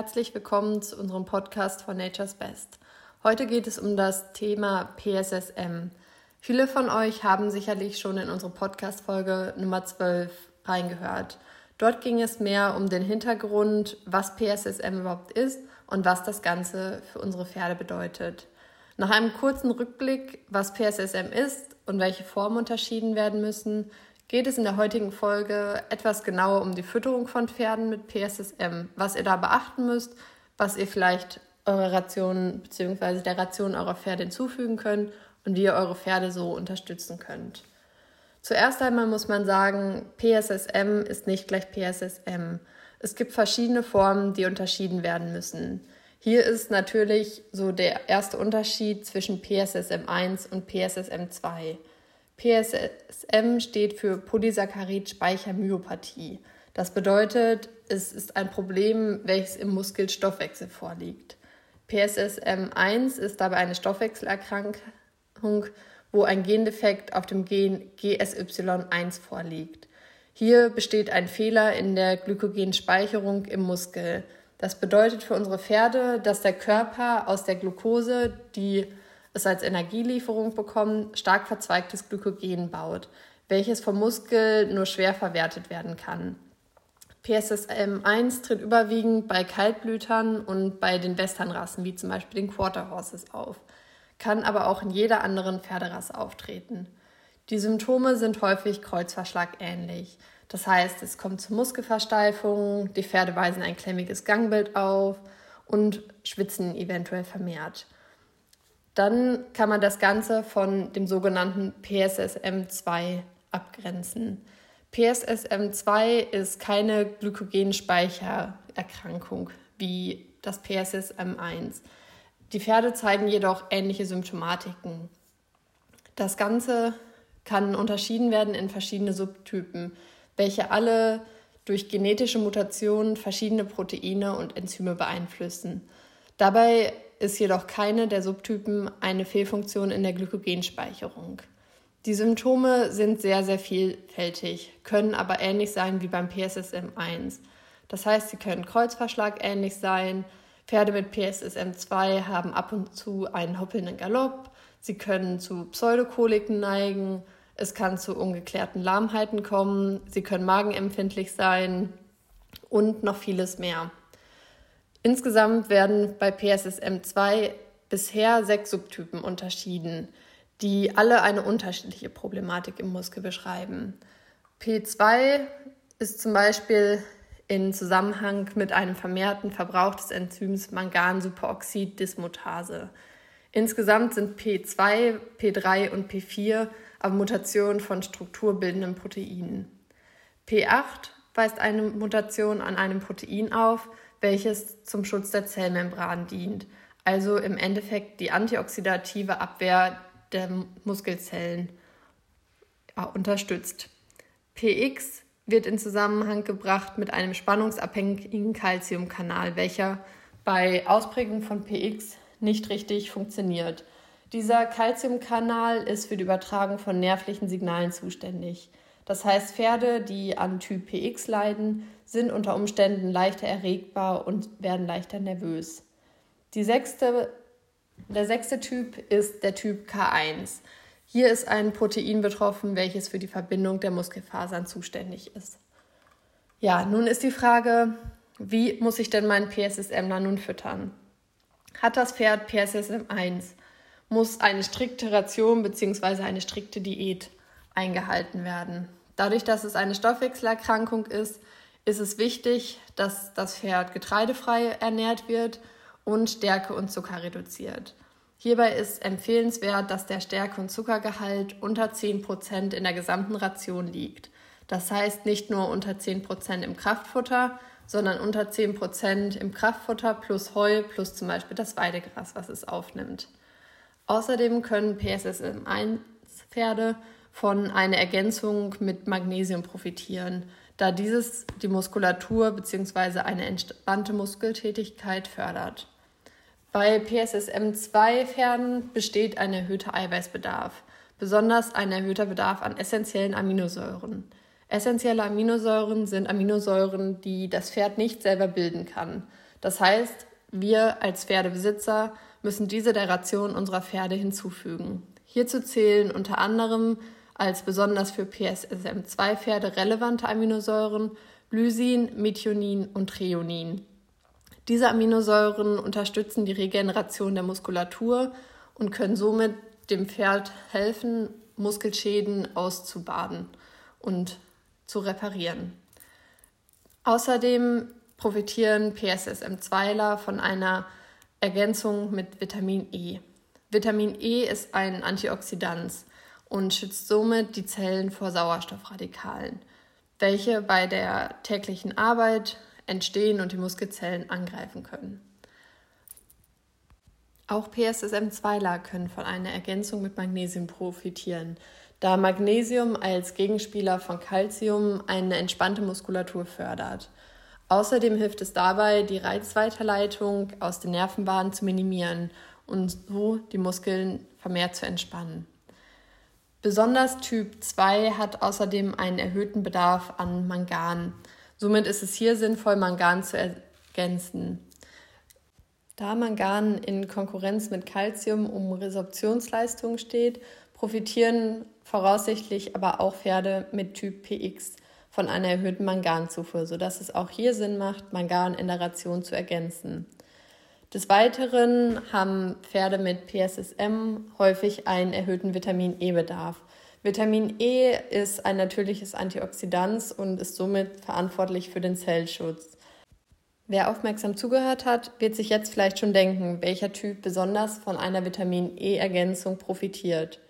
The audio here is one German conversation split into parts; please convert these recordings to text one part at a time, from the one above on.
herzlich willkommen zu unserem Podcast von Nature's Best. Heute geht es um das Thema PSSM. Viele von euch haben sicherlich schon in unsere Podcast-Folge Nummer 12 reingehört. Dort ging es mehr um den Hintergrund, was PSSM überhaupt ist und was das Ganze für unsere Pferde bedeutet. Nach einem kurzen Rückblick, was PSSM ist und welche Formen unterschieden werden müssen, geht es in der heutigen Folge etwas genauer um die Fütterung von Pferden mit PSSM, was ihr da beachten müsst, was ihr vielleicht eurer Ration bzw. der Ration eurer Pferde hinzufügen könnt und wie ihr eure Pferde so unterstützen könnt. Zuerst einmal muss man sagen, PSSM ist nicht gleich PSSM. Es gibt verschiedene Formen, die unterschieden werden müssen. Hier ist natürlich so der erste Unterschied zwischen PSSM 1 und PSSM 2. PSSM steht für Polysaccharid-Speichermyopathie. Das bedeutet, es ist ein Problem, welches im Muskelstoffwechsel vorliegt. PSSM1 ist dabei eine Stoffwechselerkrankung, wo ein Gendefekt auf dem Gen GSY1 vorliegt. Hier besteht ein Fehler in der Glykogenspeicherung im Muskel. Das bedeutet für unsere Pferde, dass der Körper aus der Glucose, die es als Energielieferung bekommen, stark verzweigtes Glykogen baut, welches vom Muskel nur schwer verwertet werden kann. PSSM1 tritt überwiegend bei Kaltblütern und bei den Westernrassen, wie zum Beispiel den Quarter Horses, auf, kann aber auch in jeder anderen Pferderasse auftreten. Die Symptome sind häufig Kreuzverschlag ähnlich. Das heißt, es kommt zu Muskelversteifungen, die Pferde weisen ein klemmiges Gangbild auf und schwitzen eventuell vermehrt. Dann kann man das Ganze von dem sogenannten PSSM2 abgrenzen. PSSM2 ist keine Glykogenspeichererkrankung wie das PSSM1. Die Pferde zeigen jedoch ähnliche Symptomatiken. Das Ganze kann unterschieden werden in verschiedene Subtypen, welche alle durch genetische Mutationen verschiedene Proteine und Enzyme beeinflussen. Dabei ist jedoch keine der Subtypen eine Fehlfunktion in der Glykogenspeicherung. Die Symptome sind sehr, sehr vielfältig, können aber ähnlich sein wie beim PSSM1. Das heißt, sie können Kreuzverschlag ähnlich sein. Pferde mit PSSM2 haben ab und zu einen hoppelnden Galopp. Sie können zu Pseudokoliken neigen. Es kann zu ungeklärten Lahmheiten kommen. Sie können magenempfindlich sein und noch vieles mehr. Insgesamt werden bei PSSM2 bisher sechs Subtypen unterschieden die alle eine unterschiedliche Problematik im Muskel beschreiben. P2 ist zum Beispiel in Zusammenhang mit einem vermehrten Verbrauch des Enzyms Mangan-Superoxid-Dismutase. Insgesamt sind P2, P3 und P4 aber Mutationen von strukturbildenden Proteinen. P8 weist eine Mutation an einem Protein auf, welches zum Schutz der Zellmembran dient, also im Endeffekt die antioxidative Abwehr der Muskelzellen ja, unterstützt. PX wird in Zusammenhang gebracht mit einem spannungsabhängigen Calciumkanal, welcher bei Ausprägung von PX nicht richtig funktioniert. Dieser Calciumkanal ist für die Übertragung von nervlichen Signalen zuständig. Das heißt, Pferde, die an Typ PX leiden, sind unter Umständen leichter erregbar und werden leichter nervös. Sechste der sechste Typ ist der Typ K1. Hier ist ein Protein betroffen, welches für die Verbindung der Muskelfasern zuständig ist. Ja, nun ist die Frage, wie muss ich denn meinen PSSM dann nun füttern? Hat das Pferd PSSM 1? Muss eine strikte Ration bzw. eine strikte Diät eingehalten werden? Dadurch, dass es eine Stoffwechselerkrankung ist, ist es wichtig, dass das Pferd getreidefrei ernährt wird und Stärke und Zucker reduziert. Hierbei ist empfehlenswert, dass der Stärke- und Zuckergehalt unter 10% in der gesamten Ration liegt. Das heißt nicht nur unter 10% im Kraftfutter, sondern unter 10% im Kraftfutter plus Heu plus zum Beispiel das Weidegras, was es aufnimmt. Außerdem können PSSM1-Pferde von einer Ergänzung mit Magnesium profitieren, da dieses die Muskulatur bzw. eine entspannte Muskeltätigkeit fördert. Bei PSSM2-Pferden besteht ein erhöhter Eiweißbedarf, besonders ein erhöhter Bedarf an essentiellen Aminosäuren. Essentielle Aminosäuren sind Aminosäuren, die das Pferd nicht selber bilden kann. Das heißt, wir als Pferdebesitzer müssen diese der Ration unserer Pferde hinzufügen. Hierzu zählen unter anderem als besonders für PSSM2-Pferde relevante Aminosäuren Lysin, Methionin und Threonin. Diese Aminosäuren unterstützen die Regeneration der Muskulatur und können somit dem Pferd helfen, Muskelschäden auszubaden und zu reparieren. Außerdem profitieren PSSM2ler von einer Ergänzung mit Vitamin E. Vitamin E ist ein Antioxidant und schützt somit die Zellen vor Sauerstoffradikalen, welche bei der täglichen Arbeit entstehen und die Muskelzellen angreifen können. Auch PSSM2ler können von einer Ergänzung mit Magnesium profitieren, da Magnesium als Gegenspieler von Calcium eine entspannte Muskulatur fördert. Außerdem hilft es dabei, die Reizweiterleitung aus den Nervenbahnen zu minimieren und so die Muskeln vermehrt zu entspannen. Besonders Typ 2 hat außerdem einen erhöhten Bedarf an Mangan. Somit ist es hier sinnvoll, Mangan zu ergänzen. Da Mangan in Konkurrenz mit Calcium um Resorptionsleistung steht, profitieren voraussichtlich aber auch Pferde mit Typ PX von einer erhöhten Manganzufuhr, sodass es auch hier Sinn macht, Mangan in der Ration zu ergänzen. Des Weiteren haben Pferde mit PSSM häufig einen erhöhten Vitamin E-Bedarf. Vitamin E ist ein natürliches Antioxidant und ist somit verantwortlich für den Zellschutz. Wer aufmerksam zugehört hat, wird sich jetzt vielleicht schon denken, welcher Typ besonders von einer Vitamin E-Ergänzung profitiert.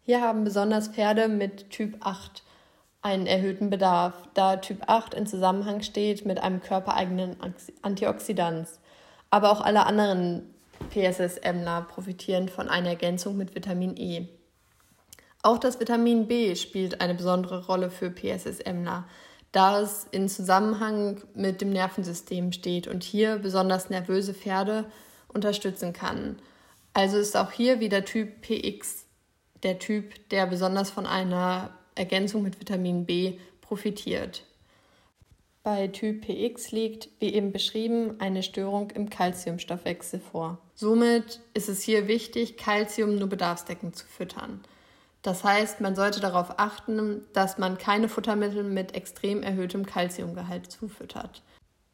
Hier haben besonders Pferde mit Typ 8 einen erhöhten Bedarf, da Typ 8 in Zusammenhang steht mit einem körpereigenen Antioxidant. Aber auch alle anderen PSSMler profitieren von einer Ergänzung mit Vitamin E. Auch das Vitamin B spielt eine besondere Rolle für PSSMler, da es in Zusammenhang mit dem Nervensystem steht und hier besonders nervöse Pferde unterstützen kann. Also ist auch hier wieder Typ PX der Typ, der besonders von einer Ergänzung mit Vitamin B profitiert. Bei Typ PX liegt, wie eben beschrieben, eine Störung im Kalziumstoffwechsel vor. Somit ist es hier wichtig, Kalzium nur bedarfsdeckend zu füttern. Das heißt, man sollte darauf achten, dass man keine Futtermittel mit extrem erhöhtem Kalziumgehalt zufüttert.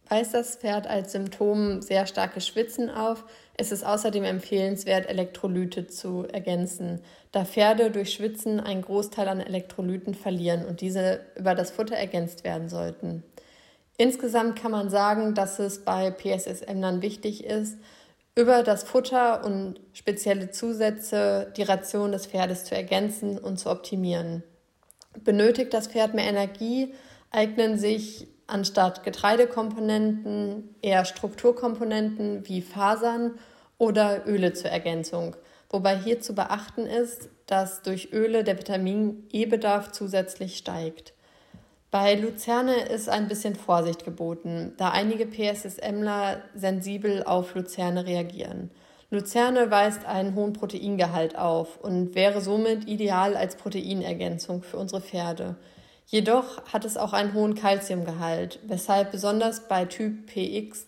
Weist das Pferd als Symptom sehr starkes Schwitzen auf, ist es außerdem empfehlenswert, Elektrolyte zu ergänzen, da Pferde durch Schwitzen einen Großteil an Elektrolyten verlieren und diese über das Futter ergänzt werden sollten. Insgesamt kann man sagen, dass es bei PSSM dann wichtig ist, über das Futter und spezielle Zusätze die Ration des Pferdes zu ergänzen und zu optimieren. Benötigt das Pferd mehr Energie, eignen sich anstatt Getreidekomponenten eher Strukturkomponenten wie Fasern oder Öle zur Ergänzung. Wobei hier zu beachten ist, dass durch Öle der Vitamin E-Bedarf zusätzlich steigt. Bei Luzerne ist ein bisschen Vorsicht geboten, da einige PSSMler sensibel auf Luzerne reagieren. Luzerne weist einen hohen Proteingehalt auf und wäre somit ideal als Proteinergänzung für unsere Pferde. Jedoch hat es auch einen hohen Kalziumgehalt, weshalb besonders bei Typ PX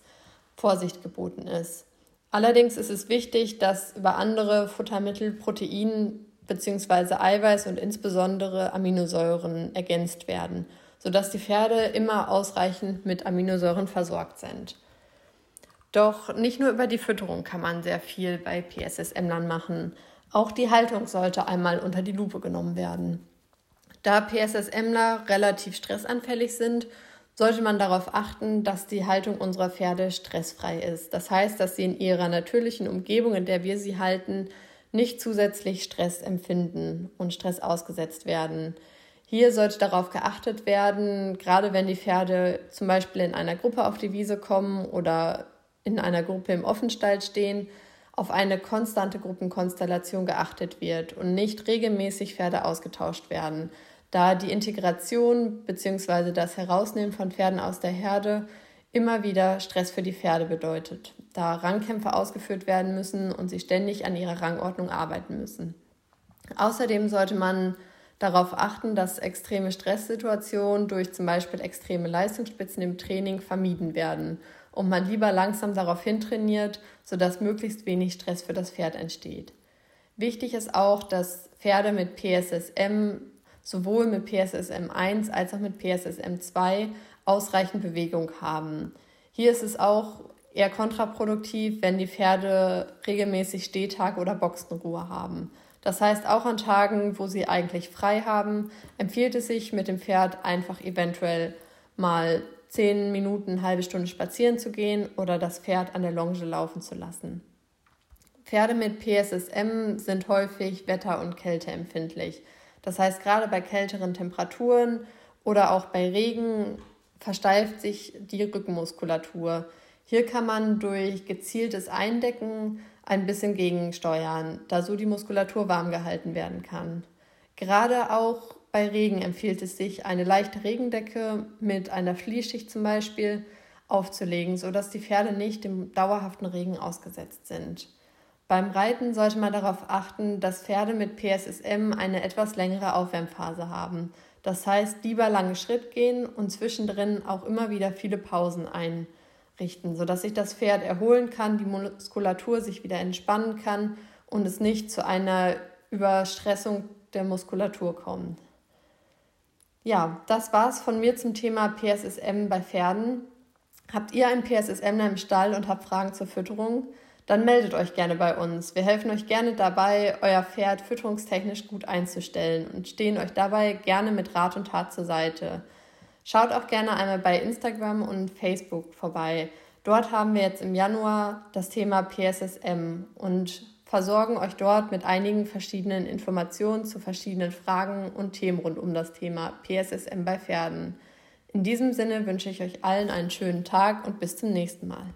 Vorsicht geboten ist. Allerdings ist es wichtig, dass über andere Futtermittel Protein bzw. Eiweiß und insbesondere Aminosäuren ergänzt werden sodass die Pferde immer ausreichend mit Aminosäuren versorgt sind. Doch nicht nur über die Fütterung kann man sehr viel bei PSSM-Lern machen. Auch die Haltung sollte einmal unter die Lupe genommen werden. Da PSSMler relativ stressanfällig sind, sollte man darauf achten, dass die Haltung unserer Pferde stressfrei ist. Das heißt, dass sie in ihrer natürlichen Umgebung, in der wir sie halten, nicht zusätzlich Stress empfinden und Stress ausgesetzt werden. Hier sollte darauf geachtet werden, gerade wenn die Pferde zum Beispiel in einer Gruppe auf die Wiese kommen oder in einer Gruppe im Offenstall stehen, auf eine konstante Gruppenkonstellation geachtet wird und nicht regelmäßig Pferde ausgetauscht werden, da die Integration bzw. das Herausnehmen von Pferden aus der Herde immer wieder Stress für die Pferde bedeutet, da Rangkämpfe ausgeführt werden müssen und sie ständig an ihrer Rangordnung arbeiten müssen. Außerdem sollte man darauf achten, dass extreme Stresssituationen durch zum Beispiel extreme Leistungsspitzen im Training vermieden werden und man lieber langsam darauf hintrainiert, sodass möglichst wenig Stress für das Pferd entsteht. Wichtig ist auch, dass Pferde mit PSSM sowohl mit PSSM 1 als auch mit PSSM 2 ausreichend Bewegung haben. Hier ist es auch eher kontraproduktiv, wenn die Pferde regelmäßig Stehtag oder Boxenruhe haben. Das heißt, auch an Tagen, wo sie eigentlich frei haben, empfiehlt es sich, mit dem Pferd einfach eventuell mal zehn Minuten, halbe Stunde spazieren zu gehen oder das Pferd an der Longe laufen zu lassen. Pferde mit PSSM sind häufig wetter- und kälteempfindlich. Das heißt, gerade bei kälteren Temperaturen oder auch bei Regen versteift sich die Rückenmuskulatur. Hier kann man durch gezieltes Eindecken ein bisschen gegensteuern, da so die Muskulatur warm gehalten werden kann. Gerade auch bei Regen empfiehlt es sich, eine leichte Regendecke mit einer Fließschicht zum Beispiel aufzulegen, sodass die Pferde nicht dem dauerhaften Regen ausgesetzt sind. Beim Reiten sollte man darauf achten, dass Pferde mit PSSM eine etwas längere Aufwärmphase haben. Das heißt, lieber lange Schritt gehen und zwischendrin auch immer wieder viele Pausen einrichten, sodass sich das Pferd erholen kann, die Muskulatur sich wieder entspannen kann und es nicht zu einer Überstressung der Muskulatur kommt. Ja, das war's von mir zum Thema PSSM bei Pferden. Habt ihr einen PSSM im Stall und habt Fragen zur Fütterung? dann meldet euch gerne bei uns. Wir helfen euch gerne dabei, euer Pferd fütterungstechnisch gut einzustellen und stehen euch dabei gerne mit Rat und Tat zur Seite. Schaut auch gerne einmal bei Instagram und Facebook vorbei. Dort haben wir jetzt im Januar das Thema PSSM und versorgen euch dort mit einigen verschiedenen Informationen zu verschiedenen Fragen und Themen rund um das Thema PSSM bei Pferden. In diesem Sinne wünsche ich euch allen einen schönen Tag und bis zum nächsten Mal.